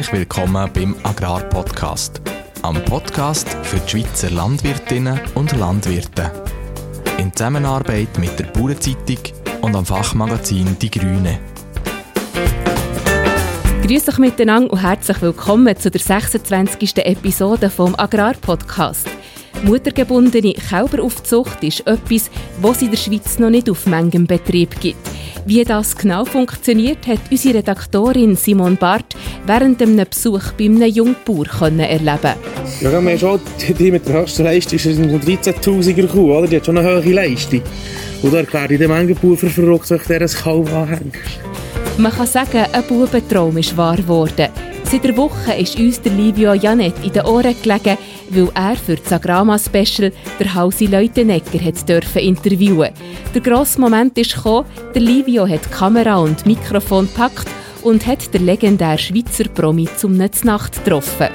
Herzlich willkommen beim Agrarpodcast, am Podcast für die Schweizer Landwirtinnen und Landwirte. In Zusammenarbeit mit der Bauernzeitung und am Fachmagazin Die Grüne. Grüß euch miteinander und herzlich willkommen zu der 26. Episode vom Agrarpodcast. Muttergebundene Kälberaufzucht ist etwas, was es in der Schweiz noch nicht auf manchem Betrieb gibt. Wie das genau funktioniert, hat unsere Redaktorin Simon Barth während einem Besuch bei einem Jungbauer erleben Ja, wir haben schon die mit der höchsten Leistung ist eine 13'000er Kuh, oder? Die hat schon eine hohe Leistung. Und da erklärt ich dem Engelbauer verrückt, wenn ich der ein Kalb anhängt. Man kann sagen, ein Bubentraum ist wahr geworden. Seit einer Woche ist uns der Livio Janet in den Ohren gelegen, weil er für das Agrama-Special der Hausi Leutenegger hat dürfen interviewen. Der grosse Moment ist gekommen, der Livio hat Kamera und Mikrofon gepackt und hat den legendären Schweizer Promi zum Nacht getroffen.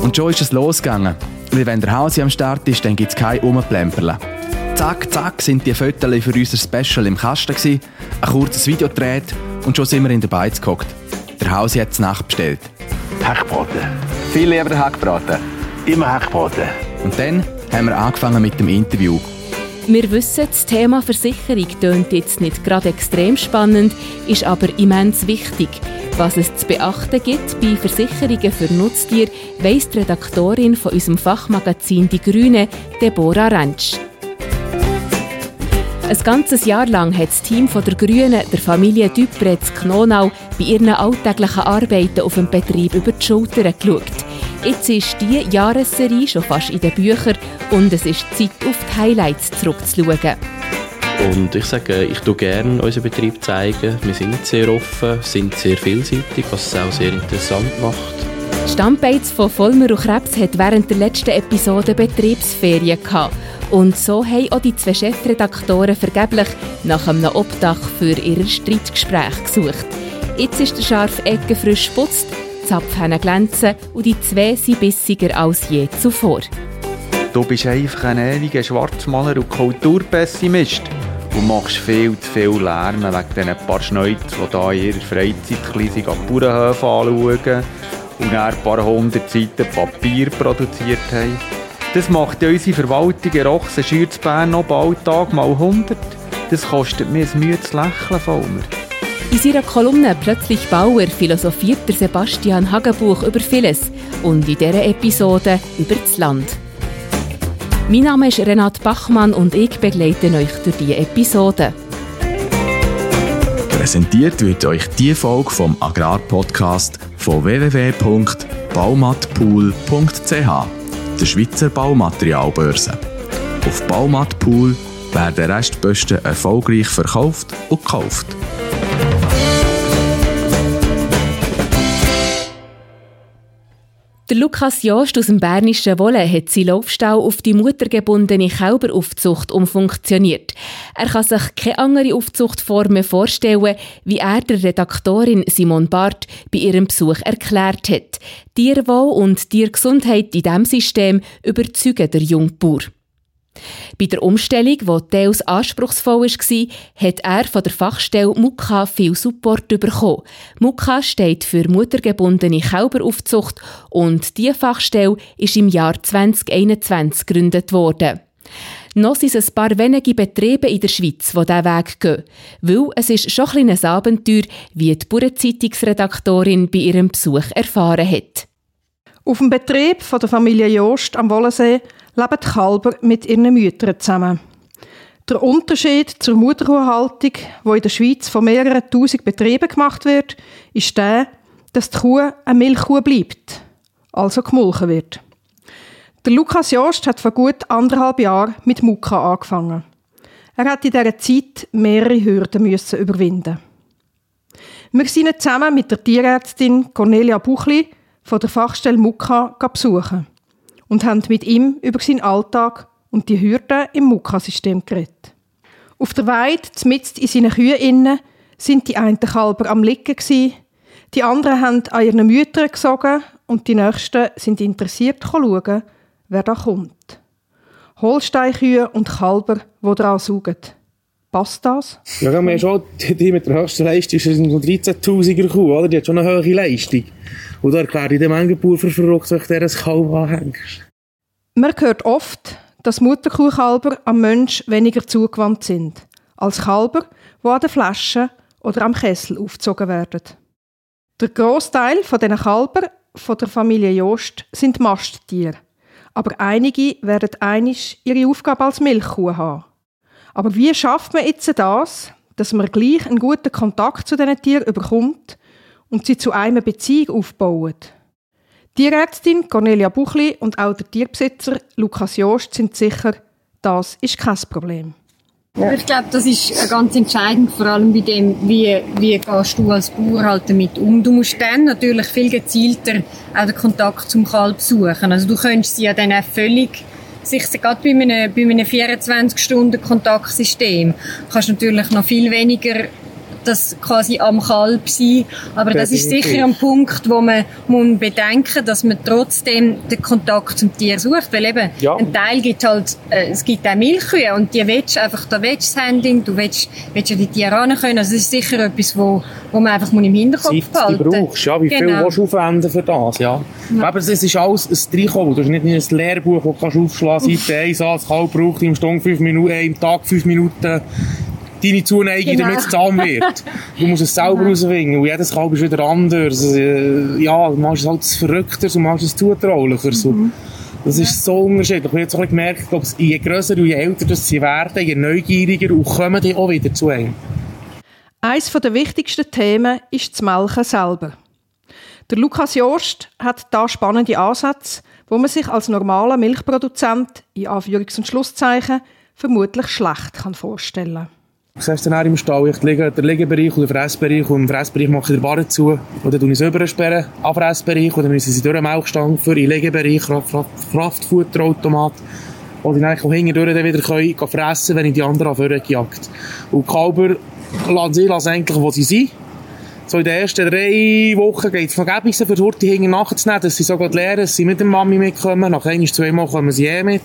Und schon ist es losgegangen. Weil wenn der Hausi am Start ist, dann gibt es kein Umplemperlen. Zack, zack sind die Fotos für unser Special im Kasten gewesen, ein kurzes Video gedreht und schon sind wir in der Beiz gehockt. Der Hausi hat es nachbestellt. Hackbraten. Viel lieber Hackbraten. Immer Hackbraten. Und dann haben wir angefangen mit dem Interview. Wir wissen, das Thema Versicherung tönt jetzt nicht gerade extrem spannend, ist aber immens wichtig. Was es zu beachten gibt bei Versicherungen für Nutztiere, weiss die Redaktorin von unserem Fachmagazin Die Grüne, Deborah Rentsch. Ein ganzes Jahr lang hat das Team von der Grünen der Familie Dupretz Knonau bei ihren alltäglichen Arbeiten auf dem Betrieb über die Schulter geschaut. Jetzt ist diese Jahresserie schon fast in den Büchern und es ist Zeit, auf die Highlights zurückzuschauen. Und ich sage, ich tue gerne unseren Betrieb zeigen. Wir sind sehr offen, sind sehr vielseitig, was es auch sehr interessant macht. Stammbeiz von Vollmer und Krebs hat während der letzten Episode Betriebsferien gehabt. Und so haben auch die zwei Chefredaktoren vergeblich nach einem Obdach für ihr Streitgespräch gesucht. Jetzt ist der scharfe Ecke frisch geputzt, die Zapfhähne glänzen und die zwei sind bissiger als je zuvor. Du bist einfach ein ewiger Schwarzmaler und Kulturpessimist. Du machst viel zu viel Lärm wegen diesen paar Schneuz, die hier in ihrer Freizeit die Bauernhöfe anschauen und ein paar hundert Seiten Papier produziert haben. Das macht ja unsere Verwaltung in Rochsen schürt Bern noch bald Tag mal 100. Das kostet mir ein müdes Lächeln von mir. In seiner Kolumne «Plötzlich Bauer» philosophiert der Sebastian Hagenbuch über vieles und in dieser Episode über das Land. Mein Name ist Renat Bachmann und ich begleite euch durch diese Episode. Präsentiert wird euch die Folge vom Agrarpodcast von www.baumatpool.ch der Schweizer Baumaterialbörse. Auf Baumatpool werden Restposten erfolgreich verkauft und gekauft. Der Lukas Jost aus dem Bernischen Wolle hat seinen Laufstall auf die muttergebundene Kälberaufzucht umfunktioniert. Er kann sich keine andere Aufzuchtform mehr vorstellen, wie er der Redaktorin Simon Barth bei ihrem Besuch erklärt hat. Tierwohl und Tiergesundheit in diesem System überzeugen der Jungbauer. Bei der Umstellung, die teils anspruchsvoll war, hat er von der Fachstelle Muka viel Support bekommen. Muka steht für muttergebundene Kälberaufzucht und diese Fachstelle ist im Jahr 2021 gegründet worden. Noch sind es ein paar wenige Betriebe in der Schweiz, die diesen Weg gehen. Weil es ist schon ein kleines Abenteuer, wie die Bauernzeitungsredaktorin bei ihrem Besuch erfahren hat. Auf dem Betrieb von der Familie Jost am Wollensee leben die Kälber mit ihren Müttern zusammen. Der Unterschied zur Mutterkuhhaltung, wo in der Schweiz von mehreren tausend Betrieben gemacht wird, ist der, dass die Kuh eine Milchkuh bleibt, also gemolken wird. Der Lukas Jost hat vor gut anderthalb Jahren mit Muka angefangen. Er hat in dieser Zeit mehrere Hürden müssen überwinden. Wir sind zusammen mit der Tierärztin Cornelia Buchli von der Fachstelle Muka besuchen und haben mit ihm über seinen Alltag und die Hürden im Muka-System geredet. Auf der Weide, mitten in seinen Kühen sind die einen Kälber am gewesen, die anderen haben an ihren Müttern gesogen und die Nächsten sind interessiert schauen, wer da kommt. Holsteinkühe und Kälber, die daran saugen. Passt das? Ja, wir haben schon die mit der höchsten Leistung ist eine 13'000er Kuh, oder? Die hat schon eine hohe Leistung. Und da erkläre ich dem Mengenbauer für verrückt, wenn ich dir ein Kalb anhängst. Man hört oft, dass Mutterkuhkalber am Mensch weniger zugewandt sind, als Kalber, die an der Flasche oder am Kessel aufgezogen werden. Der Großteil von diesen Kalber von der Familie Jost sind Masttiere. Aber einige werden einig ihre Aufgabe als Milchkuh haben. Aber wie schafft man jetzt das, dass man gleich einen guten Kontakt zu diesen Tieren überkommt und sie zu einer Beziehung aufbaut? Tierärztin Cornelia Buchli und auch der Tierbesitzer Lukas Jost sind sicher, das ist kein Problem. Ja. Ich glaube, das ist ganz entscheidend, vor allem bei dem, wie, wie gehst du als Bauer halt damit um. Du musst dann natürlich viel gezielter auch den Kontakt zum Kalb suchen. Also du könntest sie ja dann auch völlig sich gerade bei einem, bei einem 24-Stunden-Kontaktsystem kannst du natürlich noch viel weniger das quasi am Kalb sein. Aber das ist sicher ein Punkt, wo man muss bedenken, dass man trotzdem den Kontakt zum Tier sucht, weil eben ja. ein Teil gibt halt, äh, es gibt auch Milchkühe und die willst einfach, da willst das Handling, du willst, willst ja die Tiere ran können. Also das ist sicher etwas, wo, wo man einfach im Hinterkopf Zeit, behalten muss. brauchst, ja, wie genau. viel willst du aufwenden für das, ja. ja. Aber es ist alles ein Dreikommen, du hast nicht ein Lehrbuch, das du aufschlagen kannst, Seite 1 an, das Kalb braucht im Stunde 5 Minuten, im Tag 5 Minuten deine Zuneigung, genau. damit es zahm wird. Du musst es selber genau. rausfinden. Und jedes Kalb ist wieder anders. Äh, ja, du machst es halt verrückter, du machst es zutraulicher. Mhm. Das ist so unterschiedlich. Ich habe jetzt auch gemerkt, glaube, je grösser und je älter sie werden, je neugieriger und kommen die auch wieder zu einem. Eines der wichtigsten Themen ist das Melken selber. Der Lukas Jost hat da spannende Ansätze, wo man sich als normaler Milchproduzent in Anführungs- und Schlusszeichen vermutlich schlecht kann vorstellen kann. Du siehst dann im Stall, ich lege den Liegebereich und den Fressbereich und im Fressbereich mache ich den Barren zu. Oder tue ich es übersperren. Am Fressbereich oder müssen sie durch den Melkstank für den Liegebereich, Kraftfutterautomat oder dann auch hinten durch wieder können, fressen, wenn ich die anderen vorgejagt Und die Kalber lassen sie lassen eigentlich, wo sie sind. So in den ersten drei Wochen geht es vergeblich für die hinten nachzunehmen, dass sie sogar lernen, dass sie mit der Mami mitkommen. Nach ein, zwei Mal kommen sie eh mit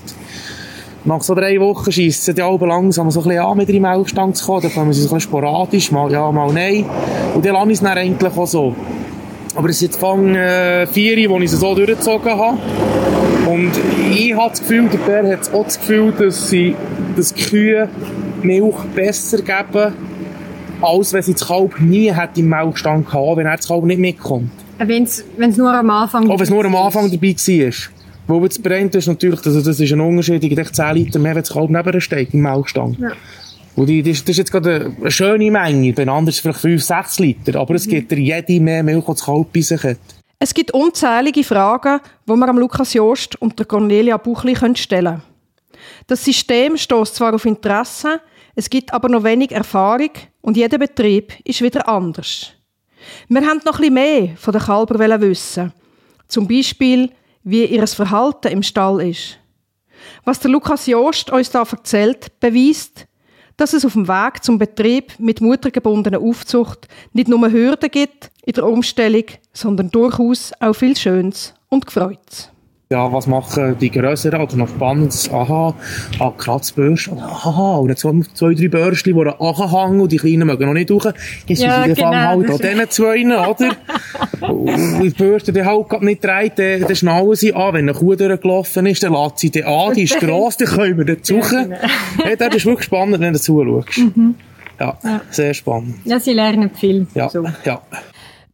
nach so drei Wochen schiessen die Alben langsam so ein bisschen an, mit in Melkstand zu kommen. Dann kommen sie so ein bisschen sporadisch, mal ja, mal nein. Und dann lasse ich es dann eigentlich auch so. Aber es ist jetzt Fang äh, vier, wo ich sie so durchgezogen habe. Und ich habe das Gefühl, der Bär hat auch das Gefühl, dass sie dass die Kühe Milch besser geben, als wenn sie das Kalb nie hat im Melkstand gehabt, wenn er das Kalb nicht mitkommt. Wenn es nur am Anfang Auch wenn es nur am Anfang dabei war. Wo jetzt brennt, ist natürlich, also das ist ein Unterschied, ich denke 10 Liter mehr, wenn es kalt neben steht, im Melkstand. Ja. Und die, das, das ist jetzt gerade eine schöne Menge, bei anderen vielleicht 5, 6 Liter, aber es mhm. gibt dir jede mehr Milch, als das Kalb bei sich hat. Es gibt unzählige Fragen, die man am Lukas Jost und der Cornelia Buchli stellen können. Das System stößt zwar auf Interesse, es gibt aber noch wenig Erfahrung und jeder Betrieb ist wieder anders. Wir haben noch ein bisschen mehr von den Kalber wissen. Zum Beispiel, wie ihr Verhalten im Stall ist. Was der Lukas Jost uns da erzählt, beweist, dass es auf dem Weg zum Betrieb mit muttergebundener Aufzucht nicht nur Hürden gibt in der Umstellung, sondern durchaus auch viel Schönes und Gefreutes ja, was machen die Größeren oder noch Spannendes? Aha, ah, Kratzbürste, aha, und dann zwei, zwei drei Bürstchen, die anhängen und die Kleinen mögen noch nicht durch. Jetzt ja, sind genau. halt an diesen zwei, oder? und die Bürste, die halt nicht dreht, dann, dann schnallen sie an. Wenn eine Kuh durchgelaufen ist, dann lässt sie die an, die ist gross, dann können wir dort suchen. Ja, genau. ja, das ist wirklich spannend, wenn du zuschaust. Mhm. Ja, sehr spannend. Ja, sie lernen viel. Ja, so. ja.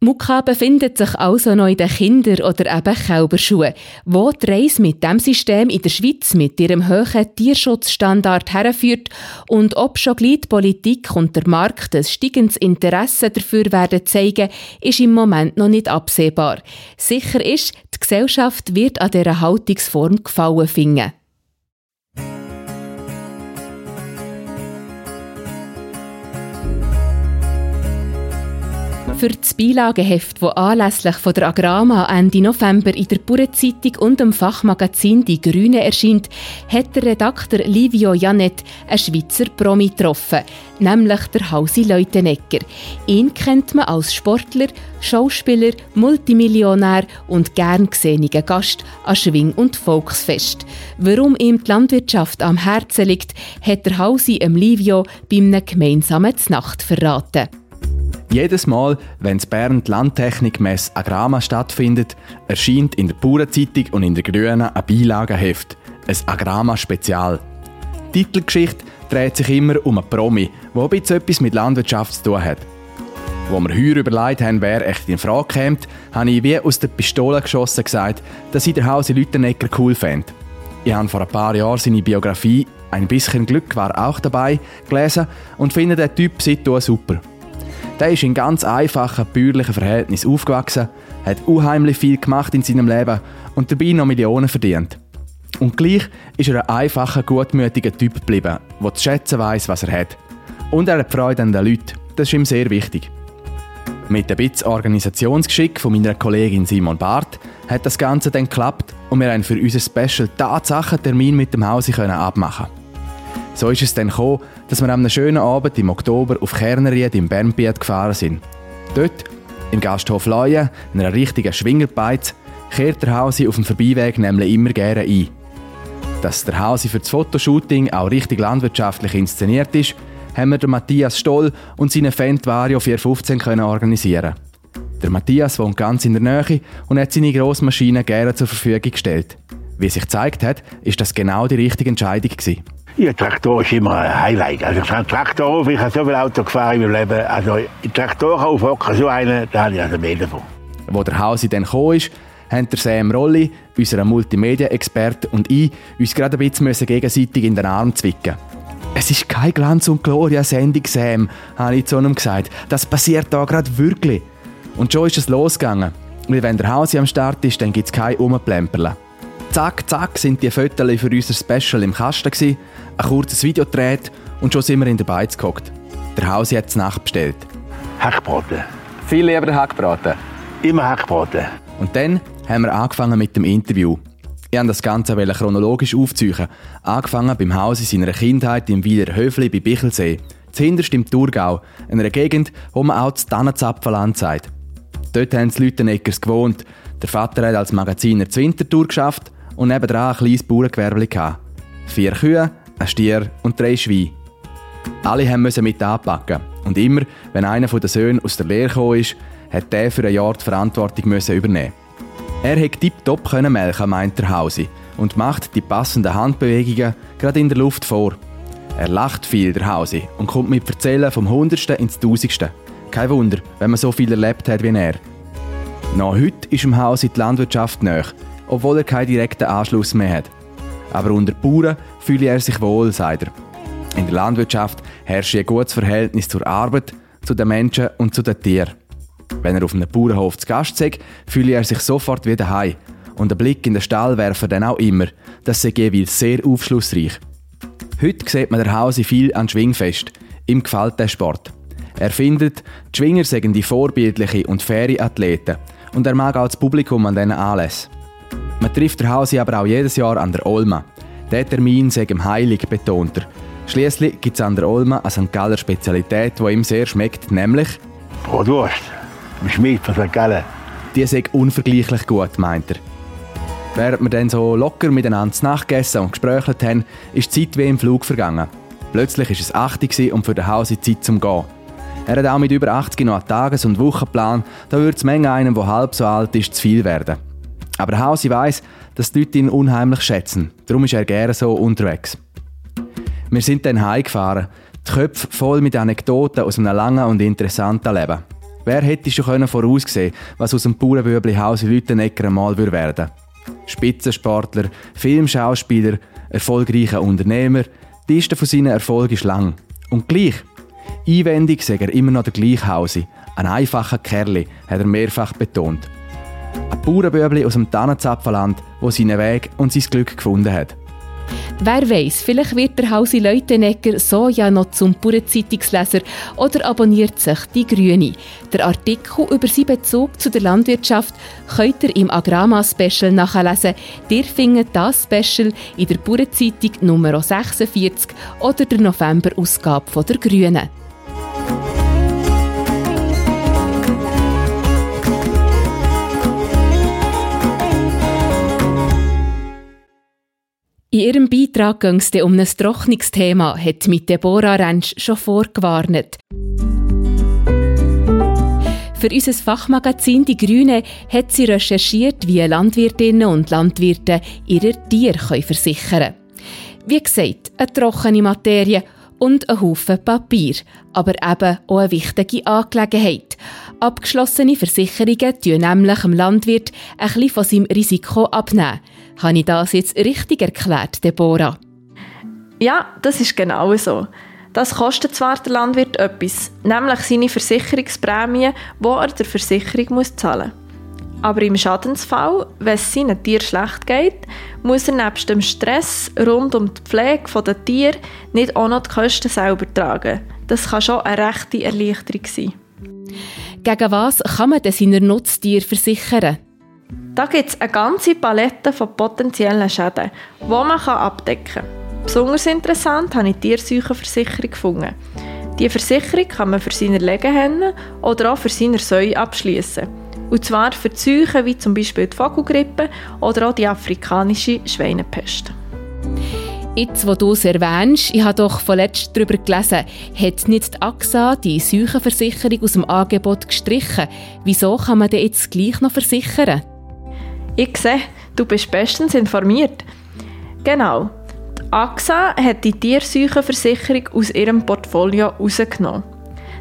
Mucka befindet sich also noch in den Kinder- oder eben Kälberschuhen, wo die Reise mit dem System in der Schweiz mit ihrem hohen Tierschutzstandard herführt und ob schon die Politik und der Markt ein steigendes Interesse dafür werden zeigen, ist im Moment noch nicht absehbar. Sicher ist, die Gesellschaft wird an dieser Haltungsform gefallen finden. Für das Beilageheft, das anlässlich von der Agrama Ende November in der Bauernzeitung und im Fachmagazin Die Grüne erscheint, hat der Redakteur Livio Janet einen Schweizer Promi getroffen, nämlich der Hausi Leutenegger. Ihn kennt man als Sportler, Schauspieler, Multimillionär und gern gesehener Gast an Schwing- und Volksfest. Warum ihm die Landwirtschaft am Herzen liegt, hat der Hausi Livio bei einem gemeinsamen Znacht verraten. Jedes Mal, wenn in Bern die Landtechnikmesse Agrama stattfindet, erscheint in der Bauernzeitung und in der Grünen ein Beilageheft, ein Agrama-Spezial. Die Titelgeschichte dreht sich immer um einen Promi, der ein bisschen etwas mit Landwirtschaft zu tun hat. Wo wir heuer überlegt haben, wer echt in Frage kommt, habe ich wie aus der Pistole geschossen gesagt, dass ich den Hausi Lüttenegger cool fände. Ich habe vor ein paar Jahren seine Biografie «Ein bisschen Glück war auch dabei» gelesen und finde den Typ seitdem super. Der ist in ganz einfachen bäuerlichen Verhältnissen aufgewachsen, hat unheimlich viel gemacht in seinem Leben und dabei noch Millionen verdient. Und gleich ist er ein einfacher, gutmütiger Typ geblieben, der zu schätzen weiß, was er hat. Und er hat Freude an den Leuten. Das ist ihm sehr wichtig. Mit ein bisschen Organisationsgeschick von meiner Kollegin Simon Barth hat das Ganze dann geklappt und wir haben für unser Special Tatsachen-Termin mit dem Hause abmachen So ist es dann gekommen, dass wir an einem schönen Abend im Oktober auf Kernerried im Bernbiet gefahren sind. Dort, im Gasthof Leuen, in einer richtigen Schwingerbeiz, kehrt der Hausi auf dem Vorbeiweg nämlich immer gerne ein. Dass der Hausi für das Fotoshooting auch richtig landwirtschaftlich inszeniert ist, haben wir Matthias Stoll und seine Fan Vario 415 können organisieren. Der Matthias wohnt ganz in der Nähe und hat seine Grossmaschine gerne zur Verfügung gestellt. Wie sich gezeigt hat, ist das genau die richtige Entscheidung gewesen. Ja, Traktor ist immer ein Highlight. Also ich habe Traktor auf, ich habe so viel Auto gefahren in meinem Leben. Also Traktor aufhocken, so einen, da habe ich also mehr davon. Wo der Hausi dann gekommen ist, haben der Sam Rolli, unser Multimedia-Experte und ich uns gerade ein bisschen gegenseitig in den Arm zwicken. Es ist kein Glanz und Gloria-Sendung, Sam, habe ich zu ihm gesagt. Das passiert da gerade wirklich. Und schon ist es losgegangen. Weil wenn der Hausi am Start ist, dann gibt es kein Umplemperlen. Zack, zack sind die Fotos für unser Special im Kasten gewesen, ein kurzes Video gedreht und schon sind wir in der Beiz gehockt. Der Hausi hat es nachbestellt. Hackbraten. Viel lieber Hackbraten. Immer Hackbraten. Und dann haben wir angefangen mit dem Interview. Ich wollte das Ganze chronologisch aufzeichnen. Angefangen beim Haus in seiner Kindheit im Wieler Höfli bei Bichelsee. Zuhinterst im Thurgau, in einer Gegend, wo man auch das Tannenzapfelland sagt. Dort haben die Leuteneckers gewohnt. Der Vater hat als Magaziner zur Wintertour geschafft und nebenan ein kleines Bauerngewerbe. Vier Kühe, ein Stier und drei Schweine. Alle mussten mit anpacken. Und immer, wenn einer der Söhne aus der Lehre gekommen ist, der für ein Jahr die Verantwortung übernehmen er hätte tiptop melken, meint der Hausi, und macht die passenden Handbewegungen gerade in der Luft vor. Er lacht viel, der Hausi, und kommt mit Erzählen vom Hundertsten ins Tausendste. Kein Wunder, wenn man so viel erlebt hat wie er. Noch heute ist im Hausi die Landwirtschaft näher, obwohl er keinen direkten Anschluss mehr hat. Aber unter Bauern fühle er sich wohl, sagt er. In der Landwirtschaft herrscht ein gutes Verhältnis zur Arbeit, zu den Menschen und zu den Tieren. Wenn er auf einem Bauernhof zu Gast ist, fühle er sich sofort wieder heim. Und ein Blick in den Stall werfen dann auch immer. Das sei jeweils sehr aufschlussreich. Heute sieht man der Hause viel an Schwingfest. Ihm gefällt der Sport. Er findet, die Schwinger seien die vorbildliche und faire Athleten. Und er mag auch das Publikum an diesen Anlässen. Man trifft der Hause aber auch jedes Jahr an der Olma. Der Termin sei ihm heilig, betont er. Schliesslich gibt es an der Olma eine St. Galler Spezialität, die ihm sehr schmeckt, nämlich Bratwurst im Schmied von St. Gallen. Die sind unvergleichlich gut, meint er. Während wir dann so locker miteinander nachgegessen und gesprochen haben, ist die Zeit wie im Flug vergangen. Plötzlich war es 80 und für den Haus Zeit zum Gehen. Er hat auch mit über 80 noch einen Tages- und Wochenplan, da würde es Menge einem, der halb so alt ist, zu viel werden. Aber Hausi weiss, dass die Leute ihn unheimlich schätzen. Darum ist er gerne so unterwegs. Wir sind dann heimgefahren, die Köpfe voll mit Anekdoten aus einem langen und interessanten Leben. Wer hätte schon voraussehen was aus dem Bauernbübli Haus Lüttenegger einmal werden Spitzensportler, Filmschauspieler, erfolgreicher Unternehmer, die Liste von seinen Erfolgen ist lang. Und gleich, einwendig sagt er immer noch der gleiche Hausi. Ein einfacher Kerl, hat er mehrfach betont. Ein Bauernbübli aus dem Tannenzapfelland, wo seinen Weg und sein Glück gefunden hat. Wer weiß, vielleicht wird der Hausi Leutenegger so ja noch zum Bauernzeitungsleser oder abonniert sich die Grüne. Der Artikel über seinen Bezug zu der Landwirtschaft könnt ihr im Agrama-Special nachlesen. Ihr findet das Special in der Bauernzeitung Nummer 46 oder der November-Ausgabe der Grünen. In ihrem Beitrag ging es um ein Trocknungsthema, hat mit Deborah Rentsch schon vorgewarnt. Für unser Fachmagazin Die Grüne hat sie recherchiert, wie Landwirtinnen und Landwirte ihre Tiere versichern können. Wie gesagt, eine trockene Materie und ein Haufen Papier, aber eben auch eine wichtige Angelegenheit. Abgeschlossene Versicherungen tun nämlich dem Landwirt ein bisschen von seinem Risiko abnehmen. Habe ich das jetzt richtig erklärt, Deborah? Ja, das ist genau so. Das kostet zwar der Landwirt etwas, nämlich seine Versicherungsprämie, die er der Versicherung muss zahlen muss. Aber im Schadensfall, wenn es seinem Tier schlecht geht, muss er nebst dem Stress rund um die Pflege der Tiere nicht auch noch die Kosten selber tragen. Das kann schon eine rechte Erleichterung sein. Gegen was kann man denn seine Nutztiere versichern? Da gibt es eine ganze Palette von potenziellen Schäden, die man abdecken kann. Besonders interessant habe ich die Tierseuchenversicherung gefunden. Die Versicherung kann man für seine Legehennen oder auch für seine Säue abschließen. Und zwar für Seuchen wie zum Beispiel die Vogelgrippe oder auch die afrikanische Schweinepest. Jetzt, wo du es erwähnst, ich habe doch vorletzt darüber gelesen, hat nicht die AXA die Seuchenversicherung aus dem Angebot gestrichen. Wieso kann man denn jetzt gleich noch versichern? Ich sehe, du bist bestens informiert. Genau, AXA hat die Tierseuchenversicherung aus ihrem Portfolio herausgenommen.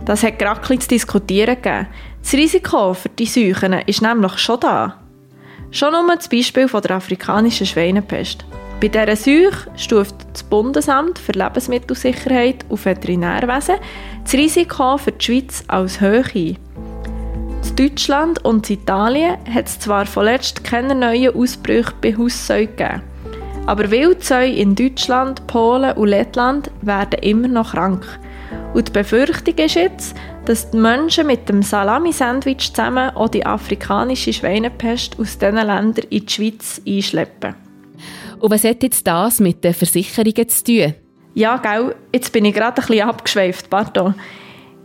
Das hat gerade zu diskutieren gegeben. Das Risiko für die Seuchen ist nämlich schon da. Schon nur das Beispiel von der afrikanischen Schweinepest. Bei dieser Seuche stuft das Bundesamt für Lebensmittelsicherheit und Veterinärwesen das Risiko für die Schweiz als hoch ein. In Deutschland und Italien hat es zwar vorletzt keine neuen Ausbrüche bei Haussäuen gegeben, aber Wildsäue in Deutschland, Polen und Lettland werden immer noch krank. Und die Befürchtung ist jetzt, dass die Menschen mit dem Salami-Sandwich zusammen auch die afrikanische Schweinepest aus diesen Ländern in die Schweiz einschleppen. Und was hat jetzt das mit den Versicherungen zu tun? Ja, gell, jetzt bin ich gerade ein bisschen abgeschweift, pardon.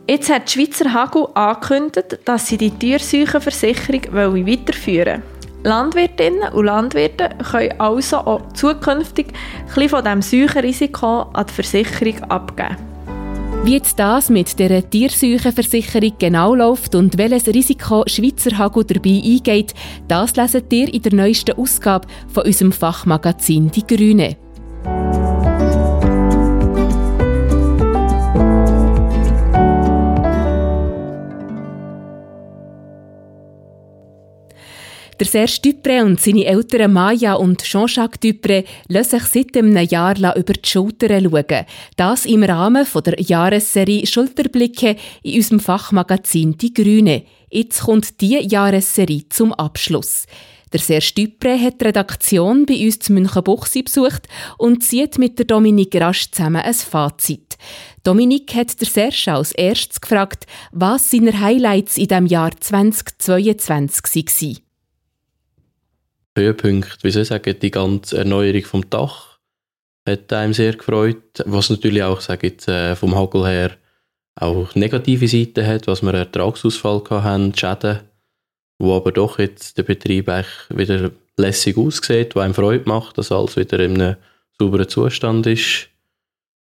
Jetzt hat die Schweizer Hagel angekündigt, dass sie die Tierseuchenversicherung weiterführen wollen. Landwirtinnen und Landwirte können also auch zukünftig ein von diesem Seuchenrisiko an die Versicherung abgeben. Wie jetzt das mit der Tierseuchenversicherung genau läuft und welches Risiko Schweizer Hagel dabei eingeht, das leset ihr in der neuesten Ausgabe von unserem Fachmagazin Die Grüne. Der Serge Dupré und seine Eltern Maya und Jean-Jacques Dupré lassen sich seit einem Jahr über die Schultern schauen. Das im Rahmen der Jahresserie Schulterblicke in unserem Fachmagazin Die Grüne. Jetzt kommt diese Jahresserie zum Abschluss. Der Serge Dupré hat die Redaktion bei uns zu Münchenbuchsee besucht und zieht mit der Dominik Rasch zusammen ein Fazit. Dominik hat der Serge als erstes gefragt, was seine Highlights in dem Jahr 2022 waren. Höhepunkt, wie soll ich sagen, die ganze Erneuerung vom Dach hat einem sehr gefreut. Was natürlich auch, sage jetzt, äh, vom Hagel her auch negative Seiten hat, was wir Ertragsausfall hatten, Schäden, wo aber doch jetzt der Betrieb eigentlich wieder lässig aussieht, wo einem Freude macht, dass alles wieder in einem sauberen Zustand ist.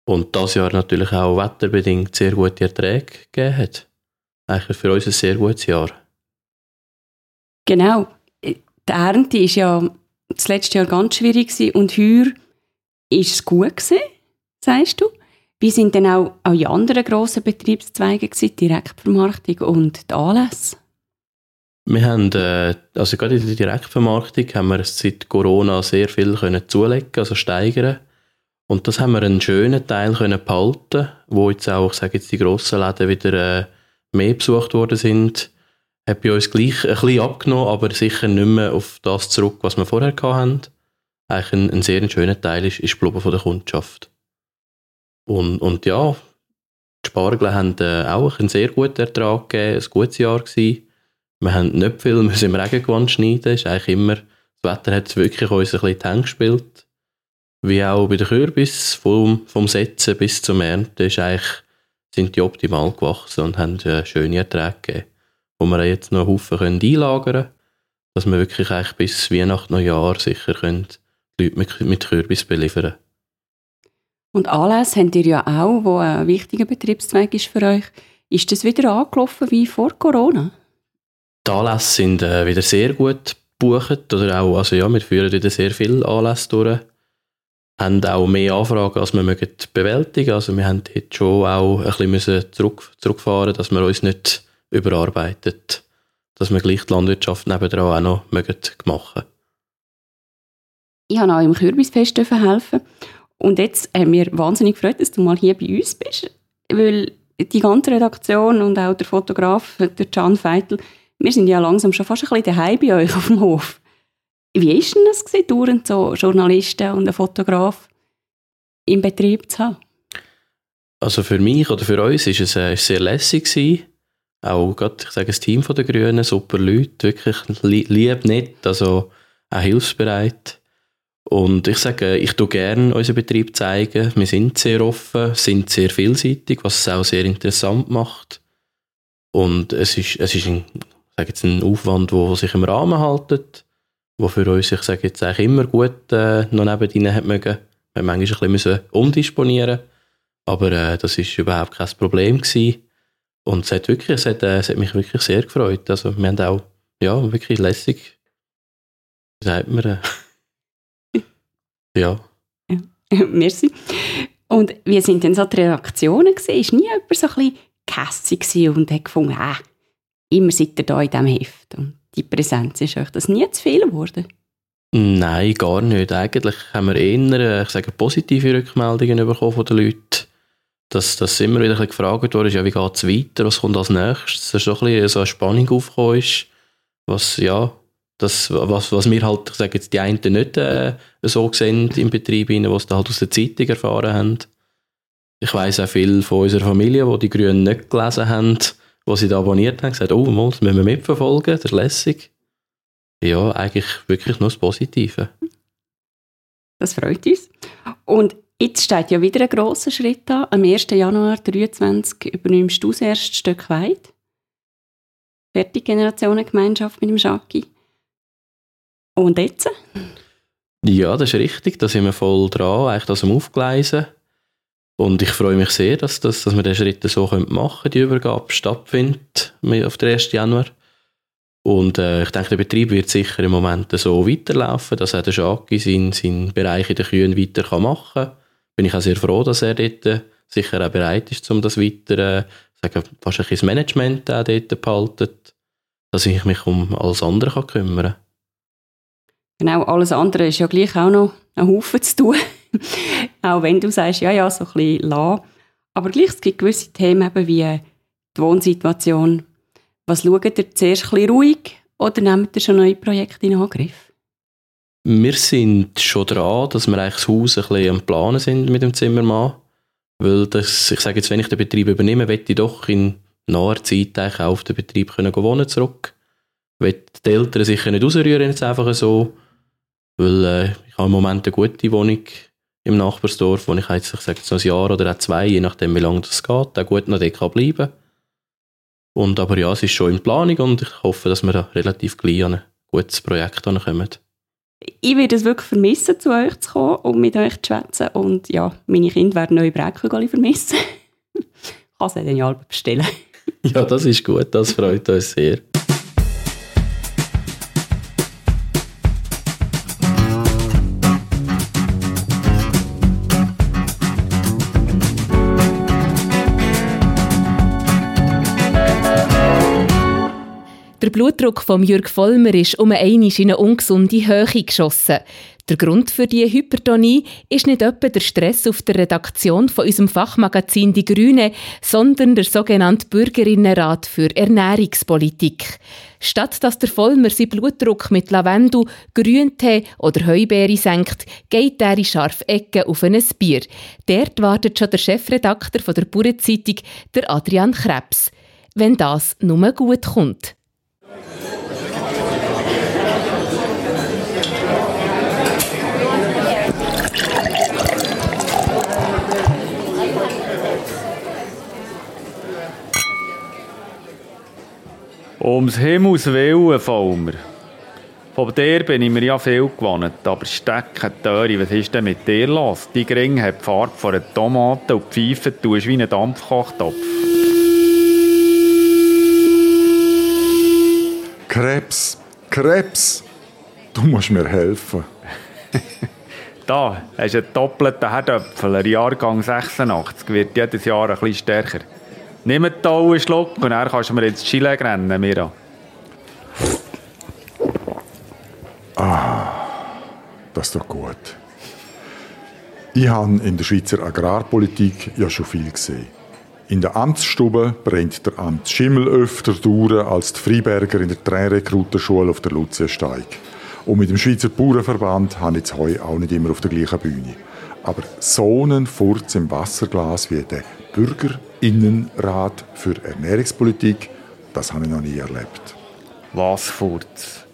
Und das Jahr natürlich auch wetterbedingt sehr gute Erträge gegeben hat. Eigentlich für uns ein sehr gutes Jahr. Genau die Ernte war ja das letzte Jahr ganz schwierig und heuer ist es gut gewesen, sagst du? Wie sind denn auch, auch die anderen grossen Betriebszweige gewesen, Direktvermarktung und die Anlässe? Wir haben, äh, also gerade in der Direktvermarktung haben wir seit Corona sehr viel können zulegen, also steigern. Und das haben wir einen schönen Teil können behalten, wo jetzt auch, ich sage jetzt, die grossen Läden wieder äh, mehr besucht worden sind hat bei uns gleich ein bisschen abgenommen, aber sicher nicht mehr auf das zurück, was wir vorher hatten. Eigentlich ein, ein sehr schöner Teil ist, ist geblieben von der Kundschaft. Und, und ja, die Spargel haben äh, auch einen sehr guten Ertrag gegeben, ein gutes Jahr gewesen. Wir haben nicht viel müssen im Regengewand schneiden, ist eigentlich immer, das Wetter hat wirklich uns ein bisschen gespielt. Wie auch bei den Kürbis, vom, vom Setzen bis zum Ernten, ist eigentlich, sind die optimal gewachsen und haben äh, schöne Erträge gegeben wo wir jetzt noch einen Haufen können einlagern können, dass wir wirklich eigentlich bis Weihnachten, Neujahr sicher können die Leute mit, mit Kürbis beliefern Und Anlässe habt ihr ja auch, wo ein wichtiger Betriebszweig ist für euch. Ist das wieder angelaufen wie vor Corona? Die Anlässe sind äh, wieder sehr gut gebucht. Oder auch, also ja, wir führen wieder sehr viele Anlässe durch. Haben auch mehr Anfragen, als wir mögen bewältigen. Also wir haben jetzt schon auch ein bisschen zurück, zurückfahren dass wir uns nicht überarbeitet. Dass wir gleich die Landwirtschaft nebenan auch noch mögen machen Ich habe auch im Kürbisfest helfen. Und jetzt haben wir wahnsinnig gefreut, dass du mal hier bei uns bist, weil die ganze Redaktion und auch der Fotograf, der Can Feitel, wir sind ja langsam schon fast ein bisschen daheim bei euch auf dem Hof. Wie war denn das, gewesen, dauernd so Journalisten und einen Fotograf im Betrieb zu haben? Also für mich oder für uns ist es äh, sehr lässig gewesen. Auch gerade, ich sage, das Team der Grünen, super Leute, wirklich lieb, nett, also auch hilfsbereit. Und ich sage, ich tue gerne unseren Betrieb zeigen. Wir sind sehr offen, sind sehr vielseitig, was es auch sehr interessant macht. Und es ist, es ist ein, sage jetzt ein Aufwand, der sich im Rahmen hält, der für uns, ich sage jetzt eigentlich immer gut äh, noch nebenan hat mögen. Wir manchmal ein bisschen umdisponieren aber äh, das ist überhaupt kein Problem gewesen. Und es hat, wirklich, es hat, äh, es hat mich wirklich sehr gefreut. Also wir haben auch, ja, wirklich lässig, wie sagt man, äh, ja. ja. Merci. Und wie sind denn so die Reaktionen gewesen? Ist nie jemand so ein bisschen gehässig und hat gefunden, äh, immer seid ihr da in diesem Heft und die Präsenz ist euch das nie zu viel geworden? Nein, gar nicht. Eigentlich haben wir eher, äh, ich sage, positive Rückmeldungen bekommen von den Leuten. Dass, dass immer wieder gefragt wurde, ja, wie geht es weiter, was kommt als nächstes? Dass so ein bisschen so eine Spannung aufgekommen ist, was, ja, das, was, was wir halt, ich sage jetzt, die einen nicht äh, so sehen im Betrieb, die es halt aus der Zeitung erfahren haben. Ich weiss auch viel von unserer Familie, die die Grünen nicht gelesen haben, wo sie da abonniert haben, gesagt, oh, das müssen wir mitverfolgen, das ist lässig. Ja, eigentlich wirklich nur das Positive. Das freut uns. Und jetzt steht ja wieder ein grosser Schritt an. Am 1. Januar 2023 übernimmst du das erste Stück weit. Fertig Generationengemeinschaft mit dem Schaki. Und jetzt? Ja, das ist richtig. Da sind wir voll dran, eigentlich das am Aufgleisen. Und ich freue mich sehr, dass, dass, dass wir diesen Schritt so machen können, die Übergabe stattfindet auf den 1. Januar. Und äh, ich denke, der Betrieb wird sicher im Moment so weiterlaufen, dass auch der Schaki seinen, seinen Bereich in den Kühen weiter machen kann. Bin ich auch sehr froh, dass er dort äh, sicher auch bereit ist, um das weiter, äh, sagen, fast ein bisschen das Management auch dort behalten, dass ich mich um alles andere kann kümmern kann. Genau, alles andere ist ja gleich auch noch ein Haufen zu tun. auch wenn du sagst, ja, ja, so ein bisschen la. Aber gleich, es gibt gewisse Themen eben wie die Wohnsituation. Was schaut ihr zuerst ein bisschen ruhig oder nehmt ihr schon neue Projekte in Angriff? Wir sind schon dran, dass wir eigentlich das Haus ein bisschen am Planen sind mit dem Zimmermann. Weil das, ich sage jetzt, wenn ich den Betrieb übernehme, möchte ich doch in naher Zeit eigentlich auch auf den Betrieb können wohnen zurück. Ich die Eltern sicher nicht rausrühren, jetzt einfach so. Weil äh, ich habe im Moment eine gute Wohnung im Nachbarsdorf, wo ich jetzt, ich sage jetzt noch ein Jahr oder auch zwei, je nachdem wie lange das geht, auch gut noch dort kann bleiben und aber ja, es ist schon in Planung und ich hoffe, dass wir da relativ gleich an ein gutes Projekt kommen. Ich werde es wirklich vermissen, zu euch zu kommen und mit euch zu schwätzen. Und ja, meine Kinder werden neue Bräckchen vermissen. ich kann sie dann ja bestellen. ja, das ist gut, das freut uns sehr. Der Blutdruck von Jürg Vollmer ist um einmal in eine ungesunde Höhe geschossen. Der Grund für diese Hypertonie ist nicht etwa der Stress auf der Redaktion von unserem Fachmagazin Die Grüne, sondern der sogenannte Bürgerinnenrat für Ernährungspolitik. Statt dass der Vollmer seinen Blutdruck mit Lavendel, Grüntee oder Heubeere senkt, geht er in scharfe Ecken auf ein Bier. Dort wartet schon der Chefredakteur der Bauernzeitung, der Adrian Krebs. Wenn das nur gut kommt. Ums Himmels Willen, Vollmer. Von dir bin ich mir ja viel gewohnt, aber stecken Töri, was ist denn mit dir los? Die Gring hat die Farbe von einer Tomate und die Pfeife tust wie ein Dampfkochtopf. Krebs, Krebs, du musst mir helfen. da hast du einen doppelten Herdöpfel, Jahrgang 86, wird jedes Jahr ein bisschen stärker. Nimm einen tollen Schluck und dann kannst du mir ins Chile rennen, Mira. Ah, das ist doch gut. Ich habe in der Schweizer Agrarpolitik ja schon viel gesehen. In der Amtsstube brennt der Amtsschimmel öfter durch als die Freiberger in der Tränrekrutenschule auf der Luziensteig. Und mit dem Schweizer Bauernverband habe ich jetzt heute auch nicht immer auf der gleichen Bühne. Aber so einen Furz im Wasserglas wie der Bürgerinnenrat für Ernährungspolitik, das habe ich noch nie erlebt. Was Furz?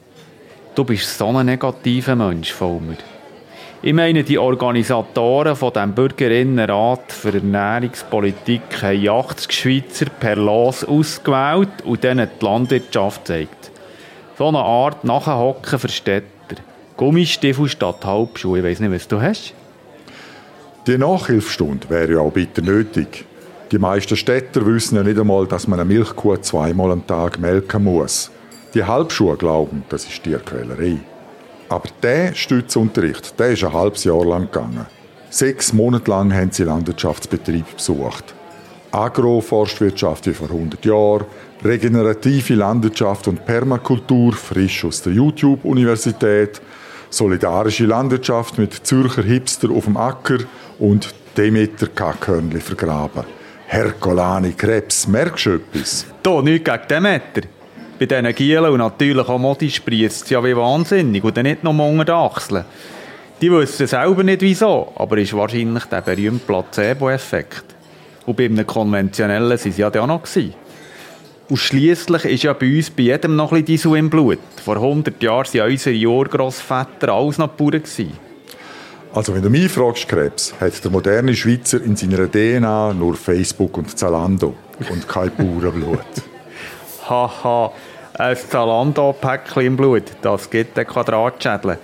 Du bist so ein negativer Mensch, Vollmer. Ich meine, die Organisatoren von dem Bürgerinnenrat für Ernährungspolitik haben 80 Schweizer per Los ausgewählt und denen die Landwirtschaft zeigt. So eine Art Nachhocken für Städter. Gummistiefel statt Halbschuhe. Ich weiss nicht, was du hast. Die Nachhilfestunde wäre ja auch bitter nötig. Die meisten Städter wissen ja nicht einmal, dass man eine Milchkuh zweimal am Tag melken muss. Die Halbschuhe glauben, das ist Tierquälerei. Aber der Stützunterricht, der ist ein halbes Jahr lang gegangen. Sechs Monate lang haben sie Landwirtschaftsbetrieb besucht. Agroforstwirtschaft wie vor 100 Jahren, regenerative Landwirtschaft und Permakultur frisch aus der YouTube-Universität, solidarische Landwirtschaft mit Zürcher Hipster auf dem Acker und Demeter Kackhörnli vergraben. Herkolani Krebs, merkst du etwas? Da, nichts gegen Demeter. Bei diesen Gielen und natürlich auch Modi sprießt es ja wie wahnsinnig und dann nicht noch unter den Achseln. Die wissen selber nicht wieso, aber ist wahrscheinlich der berühmte Placebo-Effekt. Und bei einem konventionellen sind sie ja auch noch gewesen. Und schliesslich ist ja bei uns bei jedem noch ein bisschen im Blut. Vor 100 Jahren waren unsere Urgroßväter alles noch Bauern. Also wenn du mich fragst, Krebs, hat der moderne Schweizer in seiner DNA nur Facebook und Zalando und kein Bauernblut. Haha, ein Zalando-Päckchen im Blut, das gibt den Quadratschädel.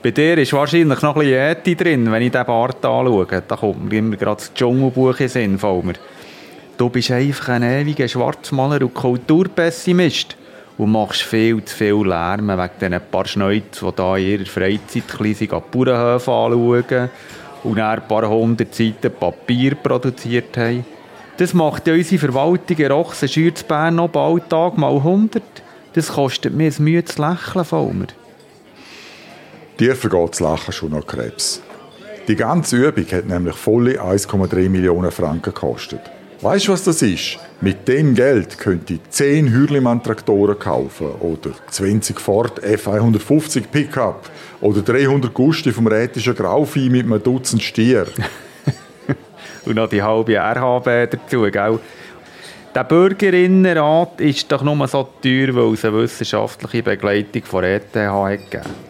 Bei dir ist wahrscheinlich noch ein bisschen Äti drin, wenn ich diesen Bart anschaue. Da kommt mir immer gerade das Dschungelbuch in Sinn, Vollmer. Du bist einfach ein ewiger Schwarzmaler und Kulturpessimist und machst viel zu viel Lärm wegen diesen paar Schneuz, die hier in ihrer Freizeit die Bauernhöfe anschauen und dann ein paar hundert Seiten Papier produziert haben. Das macht ja unsere Verwaltung in Rochsen schürt Bern noch bald mal 100. Das kostet mir ein Mühe zu lächeln, Vollmer. Dir vergeht das Lachen schon noch Krebs. Die ganze Übung hat nämlich volle 1,3 Millionen Franken gekostet. Weißt du, was das ist? Mit dem Geld könnte ich 10 Hürlimann-Traktoren kaufen oder 20 Ford F150 Pickup oder 300 Gusti vom rätischen Grauvieh mit einem Dutzend Stier. Und noch die halbe RHB dazu, gell? Der Bürgerinnenrat ist doch nur so teuer, weil es eine wissenschaftliche Begleitung von ETH gegeben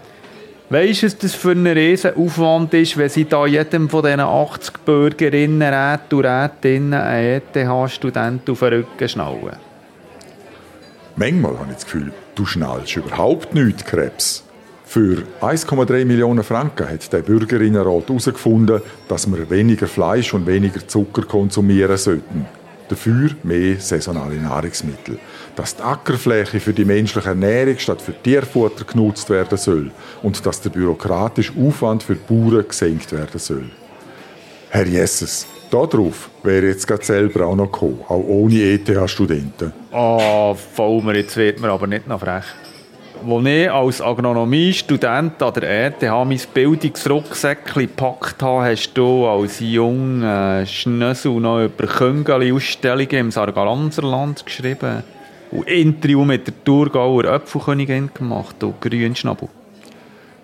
Weißt du, was das für ein riesen Aufwand ist, wenn sie da jedem von diesen 80 Bürgerinnen, Räten und Rätinnen einen ETH-Student auf den Rücken schnallen? Manchmal habe ich das Gefühl, du schnallst überhaupt nichts, Krebs. Für 1,3 Millionen Franken hat der Bürgerinnenrat herausgefunden, dass wir weniger Fleisch und weniger Zucker konsumieren sollten. Dafür mehr saisonale Nahrungsmittel. Dass die Ackerfläche für die menschliche Ernährung statt für Tierfutter genutzt werden soll und dass der bürokratische Aufwand für die Bauern gesenkt werden soll. Herr Jesses, darauf wäre jetzt gerade selber auch noch gekommen, auch ohne ETH-Studenten. Ah, oh, Vollmer, jetzt wird mir aber nicht noch frech. Als ich als Agronomiestudent an der ETH mein Bildungsrucksäckchen gepackt habe, hast du als junger äh, Schnössel noch über Küngeli-Ausstellungen im Sargalanserland geschrieben. Und Interview mit der Thurgauer Öpfelkönigin gemacht, du Grünschnabel.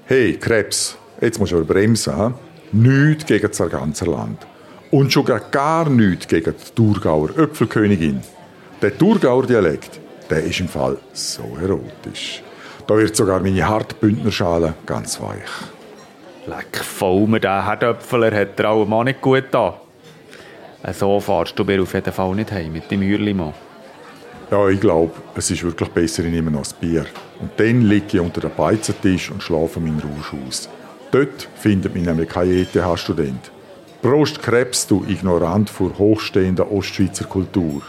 Hey, Krebs, jetzt musst du aber bremsen. He? Nichts gegen das Sarganserland. Und schon gar nichts gegen die Thurgauer Öpfelkönigin. Der Thurgauer Dialekt, der ist im Fall so erotisch. Da wird sogar meine Hartbündnerschale ganz weich. Leck mir der Herdöpfeler hat der auch Mann nicht gut an. So fahrst du mir auf jeden Fall nicht heim mit dem Hürlimann. Ja, ich glaube, es ist wirklich besser, ich nehme noch ein Bier. Und dann liege ich unter dem Beizentisch und schlafe meinen Rausch aus. Dort findet mich nämlich kein ETH-Student. Prost Krebs, du Ignorant vor hochstehender Ostschweizer Kultur.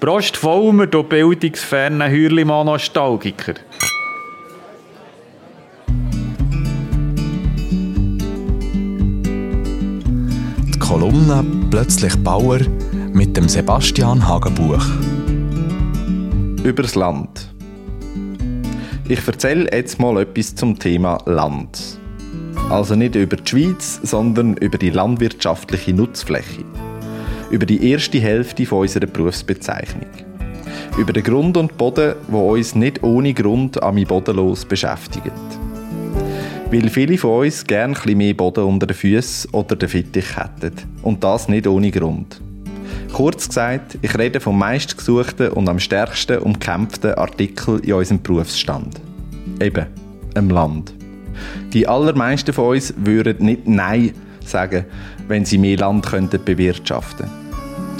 Prost Vollmer, du bildungsferner Hürlimann-Nostalgiker. Kolumne «Plötzlich Bauer» mit dem Sebastian Hagenbuch. Übers Land. Ich erzähle jetzt mal etwas zum Thema Land. Also nicht über die Schweiz, sondern über die landwirtschaftliche Nutzfläche. Über die erste Hälfte von unserer Berufsbezeichnung. Über den Grund und Boden, wo uns nicht ohne Grund am bodenlos beschäftigt. Weil viele von uns gerne ein mehr Boden unter den Füßen oder den Fittich hätten. Und das nicht ohne Grund. Kurz gesagt, ich rede vom meistgesuchten und am stärksten umkämpften Artikel in unserem Berufsstand. Eben, im Land. Die allermeisten von uns würden nicht Nein sagen, wenn sie mehr Land könnten bewirtschaften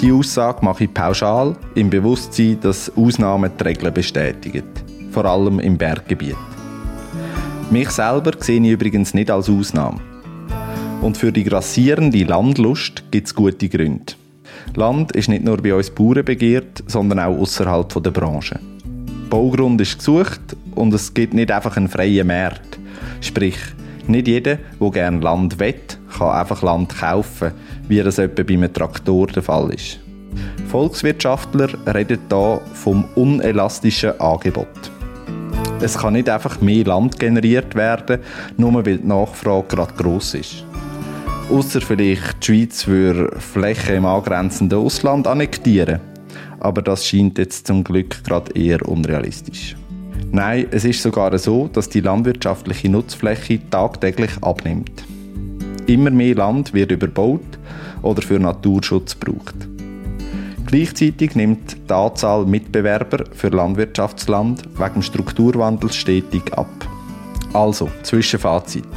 Die Aussage mache ich pauschal, im Bewusstsein, dass Ausnahmen die Regeln bestätigen. Vor allem im Berggebiet. Mich selber sehe ich übrigens nicht als Ausnahme. Und für die grassierende Landlust gibt es gute Gründe. Land ist nicht nur bei uns Bauern begehrt, sondern auch außerhalb der Branche. Baugrund ist gesucht und es gibt nicht einfach einen freien Markt. Sprich, nicht jeder, der gerne Land will, kann einfach Land kaufen, wie das etwa bei einem Traktor der Fall ist. Volkswirtschaftler reden hier vom unelastischen Angebot. Es kann nicht einfach mehr Land generiert werden, nur weil die Nachfrage gerade gross ist. Außer vielleicht die Schweiz würde Flächen im angrenzenden Ausland annektieren. Aber das scheint jetzt zum Glück gerade eher unrealistisch. Nein, es ist sogar so, dass die landwirtschaftliche Nutzfläche tagtäglich abnimmt. Immer mehr Land wird überbaut oder für Naturschutz gebraucht. Gleichzeitig nimmt die Anzahl Mitbewerber für Landwirtschaftsland wegen dem Strukturwandel stetig ab. Also, Zwischenfazit.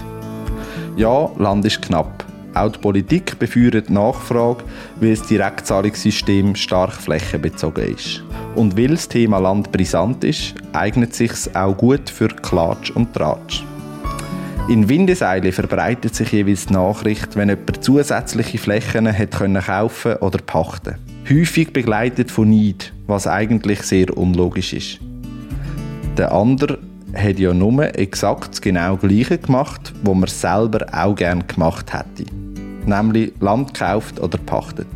Ja, Land ist knapp. Auch die Politik befeuert Nachfrage, weil das Direktzahlungssystem stark flächenbezogen ist. Und weil das Thema Land brisant ist, eignet es sich auch gut für Klatsch und Tratsch. In Windeseile verbreitet sich jeweils die Nachricht, wenn jemand zusätzliche Flächen können kaufen oder pachten. Häufig begleitet von Neid, was eigentlich sehr unlogisch ist. Der andere hat ja nur exakt das genau Gleiche gemacht, wo man selber auch gerne gemacht hätte. Nämlich Land gekauft oder pachtet.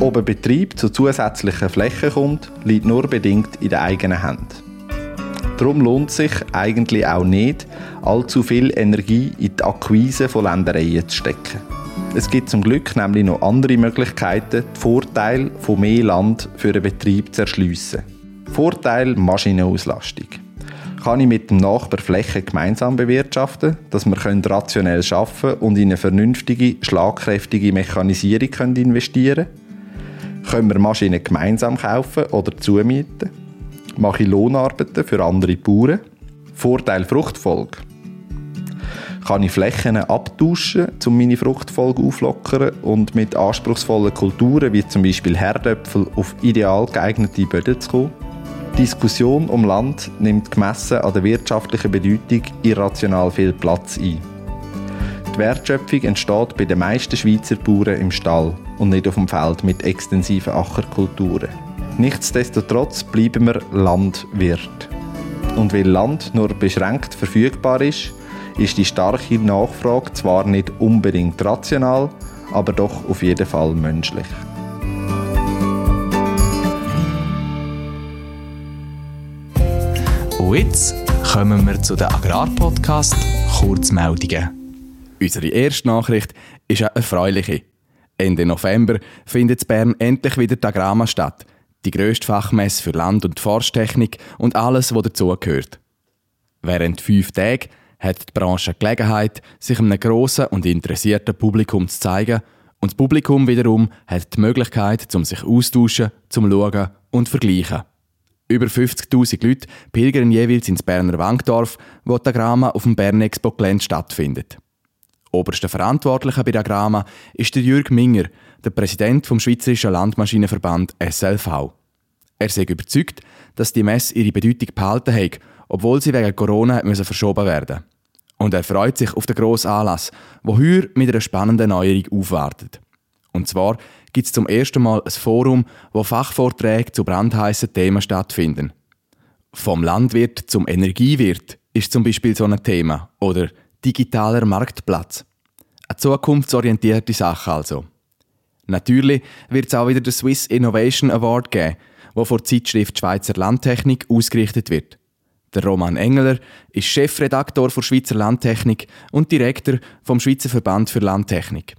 Ob ein Betrieb zu zusätzlichen Flächen kommt, liegt nur bedingt in der eigenen Hand. Darum lohnt sich eigentlich auch nicht, allzu viel Energie in die Akquise von Ländereien zu stecken. Es gibt zum Glück nämlich noch andere Möglichkeiten, die Vorteile von mehr Land für einen Betrieb zu erschliessen. Vorteil Maschinenauslastung. Kann ich mit dem Nachbar Flächen gemeinsam bewirtschaften, dass wir rationell arbeiten und in eine vernünftige, schlagkräftige Mechanisierung investieren können? Können wir Maschinen gemeinsam kaufen oder zumieten? Mache ich Lohnarbeiten für andere Bauern? Vorteil Fruchtfolge. Kann ich Flächen abtauschen, um meine Fruchtfolge auflockern und mit anspruchsvollen Kulturen wie zum Beispiel Herdöpfel auf ideal geeignete Böden zu kommen? Die Diskussion um Land nimmt gemessen an der wirtschaftlichen Bedeutung irrational viel Platz ein. Die Wertschöpfung entsteht bei den meisten Schweizer Bauern im Stall und nicht auf dem Feld mit extensiven Ackerkulturen. Nichtsdestotrotz bleiben wir Landwirt. Und weil Land nur beschränkt verfügbar ist, ist die starke Nachfrage zwar nicht unbedingt rational, aber doch auf jeden Fall menschlich. Und jetzt kommen wir zu den Agrarpodcast Kurzmeldungen. Unsere erste Nachricht ist eine erfreuliche. Ende November findet in Bern endlich wieder die Agrama statt. Die grösste Fachmesse für Land- und Forsttechnik und alles, was dazugehört. Während fünf Tagen hat die Branche Gelegenheit, sich einem grossen und interessierten Publikum zu zeigen und das Publikum wiederum hat die Möglichkeit, um sich austauschen, zum Schauen und vergleichen. Über 50.000 Leute pilgern jeweils ins Berner Wankdorf, wo die Agrama auf dem Bern Expo Gelände stattfindet. Oberster Verantwortlicher bei der Agrama ist der Jürg Minger, der Präsident vom Schweizerischen Landmaschinenverband SLV. Er ist überzeugt, dass die Messe ihre Bedeutung behalten hat, obwohl sie wegen Corona müssen verschoben werden Und er freut sich auf den grossen Anlass, wo heuer mit einer spannenden Neuerung aufwartet. Und zwar gibt es zum ersten Mal ein Forum, wo Fachvorträge zu brandheißen Themen stattfinden. Vom Landwirt zum Energiewirt ist zum Beispiel so ein Thema. Oder digitaler Marktplatz. Eine zukunftsorientierte Sache also. Natürlich wird es auch wieder den Swiss Innovation Award geben, der der Zeitschrift Schweizer Landtechnik ausgerichtet wird. Der Roman Engeler ist Chefredaktor der Schweizer Landtechnik und Direktor vom Schweizer Verband für Landtechnik.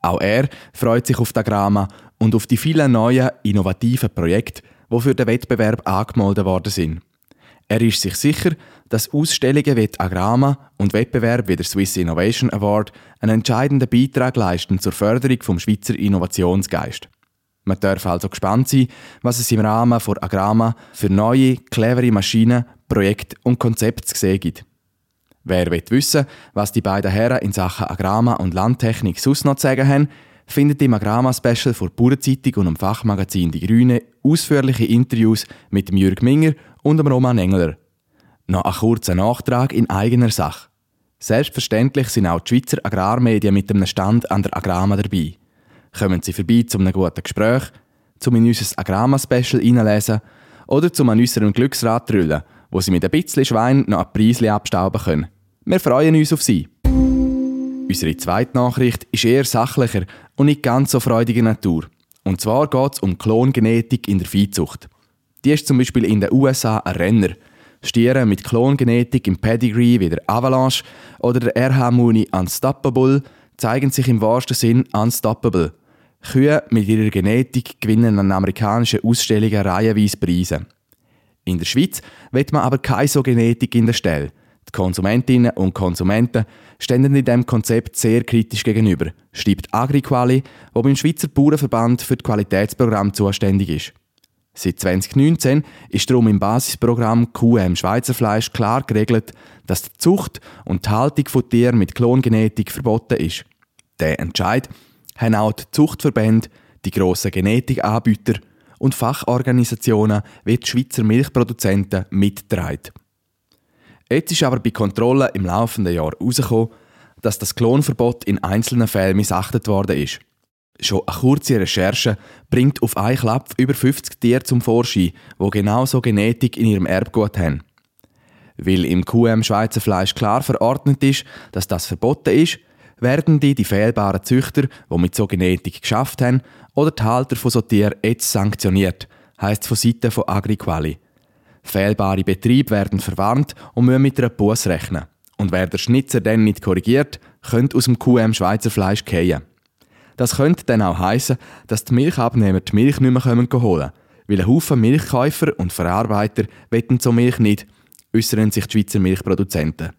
Auch er freut sich auf die Agrama und auf die vielen neuen, innovativen Projekte, die für den Wettbewerb angemeldet worden sind. Er ist sich sicher, dass Ausstellungen wie Agrama und Wettbewerbe wie der Swiss Innovation Award einen entscheidenden Beitrag leisten zur Förderung vom Schweizer Innovationsgeist. Man darf also gespannt sein, was es im Rahmen von Agrama für neue, clevere Maschinen, Projekte und Konzepte zu sehen gibt. Wer will wissen, was die beiden Herren in Sachen Agrama und Landtechnik sonst noch zu sagen haben, findet im Agrama-Special von Bauernzeitung und dem Fachmagazin Die Grüne ausführliche Interviews mit dem Jürg Minger und dem Roman Engler. Noch ein kurzer Nachtrag in eigener Sache. Selbstverständlich sind auch die Schweizer Agrarmedien mit einem Stand an der Agrama dabei. Kommen Sie vorbei zu einem guten Gespräch, zum in unser Agrama-Special reinlesen oder zum an unserem Glücksrad trüllen, wo Sie mit ein bisschen Schwein noch ein Preisli abstauben können. Wir freuen uns auf Sie. Unsere zweite Nachricht ist eher sachlicher und nicht ganz so freudiger Natur. Und zwar geht es um Klongenetik in der Viehzucht. Die ist zum Beispiel in den USA ein Renner. Stiere mit Klongenetik im Pedigree wie der Avalanche oder der RH Muni Unstoppable zeigen sich im wahrsten Sinn unstoppable. Kühe mit ihrer Genetik gewinnen an amerikanischen Ausstellungen reihenweise Preise. In der Schweiz wird man aber keine so Genetik in der Stelle. Die Konsumentinnen und Konsumenten stehen in diesem Konzept sehr kritisch gegenüber, schreibt AgriQuali, wo beim Schweizer Bauernverband für das Qualitätsprogramm zuständig ist. Seit 2019 ist darum im Basisprogramm QM Schweizer Fleisch klar geregelt, dass die Zucht und die Haltung von Tieren mit Klongenetik verboten ist. Der Entscheid haben auch die Zuchtverbände, die grossen Genetikanbieter und Fachorganisationen wie die Schweizer Milchproduzenten mitgetragen. Jetzt ist aber bei Kontrollen im laufenden Jahr herausgekommen, dass das Klonverbot in einzelnen Fällen missachtet worden ist. Schon eine kurze Recherche bringt auf einen Klapp über 50 Tiere zum Vorschein, die genauso Genetik in ihrem Erbgut haben. Weil im QM Schweizer Fleisch klar verordnet ist, dass das verboten ist, werden die, die fehlbaren Züchter, die mit so Genetik geschafft haben, oder die Halter von so Tieren jetzt sanktioniert, heisst von Seiten von AgriQuali. Fehlbare Betriebe werden verwarnt und müssen mit einer Buß rechnen. Und wer der Schnitzer dann nicht korrigiert, könnte aus dem QM Schweizer Fleisch gehen. Das könnte dann auch heißen, dass die Milchabnehmer die Milch nicht mehr holen können, weil ein Haufen Milchkäufer und Verarbeiter wetten so Milch nicht, äußern sich die Schweizer Milchproduzenten.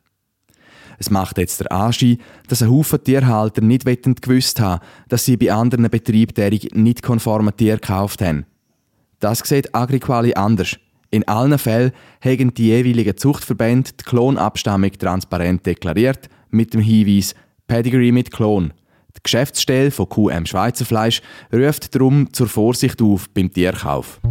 Es macht jetzt der Anschein, dass ein Haufen Tierhalter nicht gewusst haben, dass sie bei anderen Betrieben nicht konforme Tiere gekauft haben. Das sieht AgriQuali anders. In allen Fällen haben die jeweiligen Zuchtverbände die Klonabstammung transparent deklariert, mit dem Hinweis Pedigree mit Klon. Die Geschäftsstelle von QM Schweizer Fleisch ruft darum zur Vorsicht auf beim Tierkauf.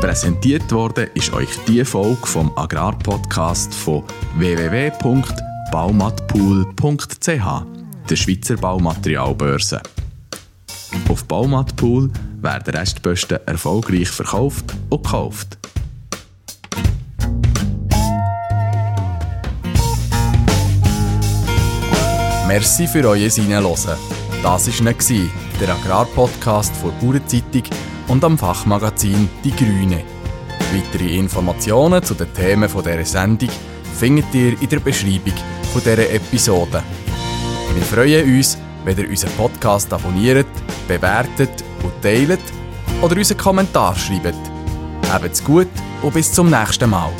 Präsentiert wurde ist euch die Folge vom Agrarpodcast von www.baumatpool.ch, der Schweizer Baumaterialbörse. Auf Baumatpool werden Restposten erfolgreich verkauft und gekauft. Merci für euer Hineinhören. Das war der Agrarpodcast von Bauernzeitung und am Fachmagazin Die Grüne. Weitere Informationen zu den Themen dieser Sendung findet ihr in der Beschreibung dieser Episode. Wir freuen uns, wenn ihr unseren Podcast abonniert, bewertet und teilt oder unseren Kommentar schreibt. Habt's gut und bis zum nächsten Mal.